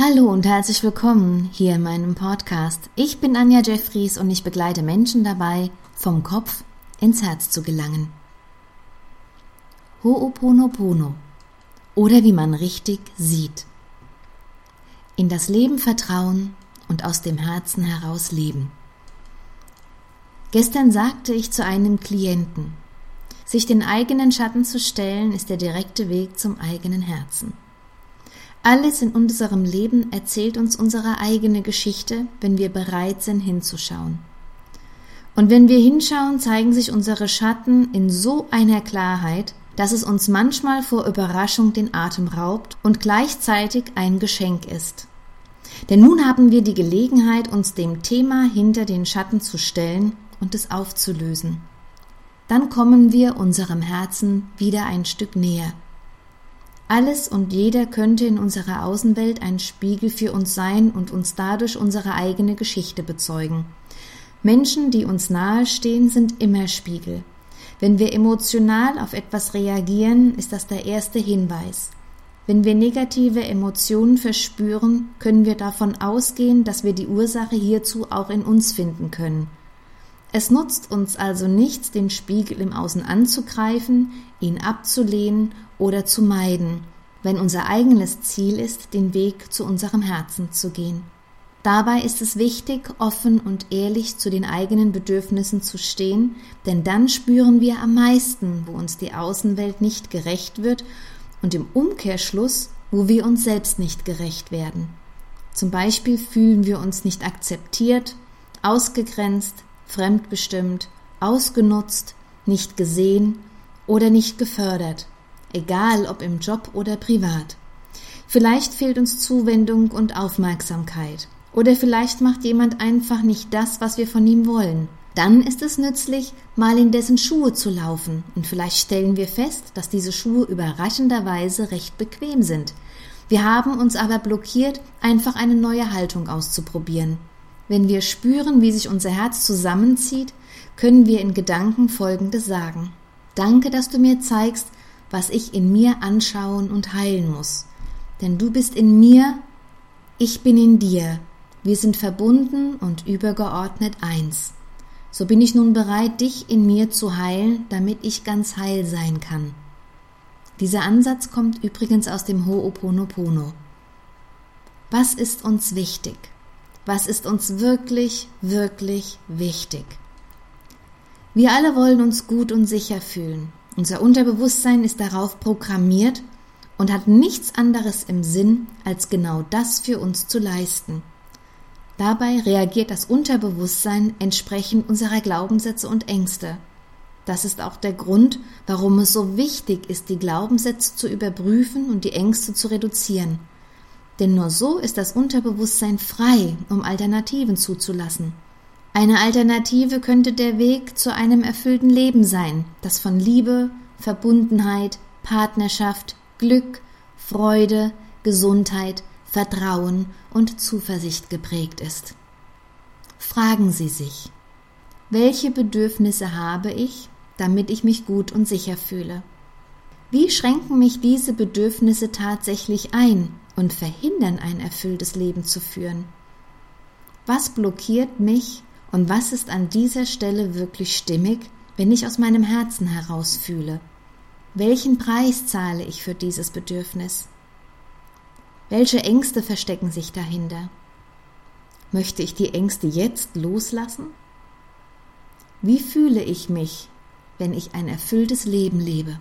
Hallo und herzlich willkommen hier in meinem Podcast. Ich bin Anja Jeffries und ich begleite Menschen dabei, vom Kopf ins Herz zu gelangen. Ho'oponopono oder wie man richtig sieht. In das Leben vertrauen und aus dem Herzen heraus leben. Gestern sagte ich zu einem Klienten, sich den eigenen Schatten zu stellen ist der direkte Weg zum eigenen Herzen. Alles in unserem Leben erzählt uns unsere eigene Geschichte, wenn wir bereit sind hinzuschauen. Und wenn wir hinschauen, zeigen sich unsere Schatten in so einer Klarheit, dass es uns manchmal vor Überraschung den Atem raubt und gleichzeitig ein Geschenk ist. Denn nun haben wir die Gelegenheit, uns dem Thema hinter den Schatten zu stellen und es aufzulösen. Dann kommen wir unserem Herzen wieder ein Stück näher. Alles und jeder könnte in unserer Außenwelt ein Spiegel für uns sein und uns dadurch unsere eigene Geschichte bezeugen. Menschen, die uns nahestehen, sind immer Spiegel. Wenn wir emotional auf etwas reagieren, ist das der erste Hinweis. Wenn wir negative Emotionen verspüren, können wir davon ausgehen, dass wir die Ursache hierzu auch in uns finden können. Es nutzt uns also nichts, den Spiegel im Außen anzugreifen, ihn abzulehnen oder zu meiden, wenn unser eigenes Ziel ist, den Weg zu unserem Herzen zu gehen. Dabei ist es wichtig, offen und ehrlich zu den eigenen Bedürfnissen zu stehen, denn dann spüren wir am meisten, wo uns die Außenwelt nicht gerecht wird und im Umkehrschluss, wo wir uns selbst nicht gerecht werden. Zum Beispiel fühlen wir uns nicht akzeptiert, ausgegrenzt, fremdbestimmt, ausgenutzt, nicht gesehen oder nicht gefördert, egal ob im Job oder privat. Vielleicht fehlt uns Zuwendung und Aufmerksamkeit. Oder vielleicht macht jemand einfach nicht das, was wir von ihm wollen. Dann ist es nützlich, mal in dessen Schuhe zu laufen, und vielleicht stellen wir fest, dass diese Schuhe überraschenderweise recht bequem sind. Wir haben uns aber blockiert, einfach eine neue Haltung auszuprobieren. Wenn wir spüren, wie sich unser Herz zusammenzieht, können wir in Gedanken Folgendes sagen. Danke, dass du mir zeigst, was ich in mir anschauen und heilen muss. Denn du bist in mir, ich bin in dir. Wir sind verbunden und übergeordnet eins. So bin ich nun bereit, dich in mir zu heilen, damit ich ganz heil sein kann. Dieser Ansatz kommt übrigens aus dem Ho'oponopono. Was ist uns wichtig? Was ist uns wirklich, wirklich wichtig. Wir alle wollen uns gut und sicher fühlen. Unser Unterbewusstsein ist darauf programmiert und hat nichts anderes im Sinn, als genau das für uns zu leisten. Dabei reagiert das Unterbewusstsein entsprechend unserer Glaubenssätze und Ängste. Das ist auch der Grund, warum es so wichtig ist, die Glaubenssätze zu überprüfen und die Ängste zu reduzieren. Denn nur so ist das Unterbewusstsein frei, um Alternativen zuzulassen. Eine Alternative könnte der Weg zu einem erfüllten Leben sein, das von Liebe, Verbundenheit, Partnerschaft, Glück, Freude, Gesundheit, Vertrauen und Zuversicht geprägt ist. Fragen Sie sich, welche Bedürfnisse habe ich, damit ich mich gut und sicher fühle? Wie schränken mich diese Bedürfnisse tatsächlich ein und verhindern, ein erfülltes Leben zu führen? Was blockiert mich und was ist an dieser Stelle wirklich stimmig, wenn ich aus meinem Herzen heraus fühle? Welchen Preis zahle ich für dieses Bedürfnis? Welche Ängste verstecken sich dahinter? Möchte ich die Ängste jetzt loslassen? Wie fühle ich mich, wenn ich ein erfülltes Leben lebe?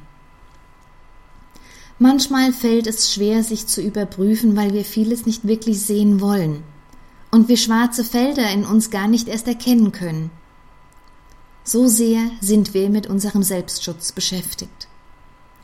Manchmal fällt es schwer, sich zu überprüfen, weil wir vieles nicht wirklich sehen wollen und wir schwarze Felder in uns gar nicht erst erkennen können. So sehr sind wir mit unserem Selbstschutz beschäftigt.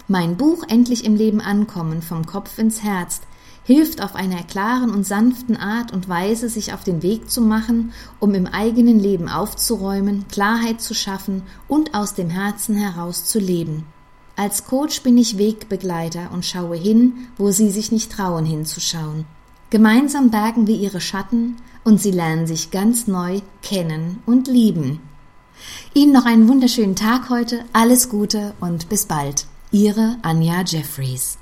Mein Buch Endlich im Leben ankommen vom Kopf ins Herz hilft auf einer klaren und sanften Art und Weise, sich auf den Weg zu machen, um im eigenen Leben aufzuräumen, Klarheit zu schaffen und aus dem Herzen heraus zu leben. Als Coach bin ich Wegbegleiter und schaue hin, wo Sie sich nicht trauen hinzuschauen. Gemeinsam bergen wir Ihre Schatten und Sie lernen sich ganz neu kennen und lieben. Ihnen noch einen wunderschönen Tag heute, alles Gute und bis bald. Ihre Anja Jeffries.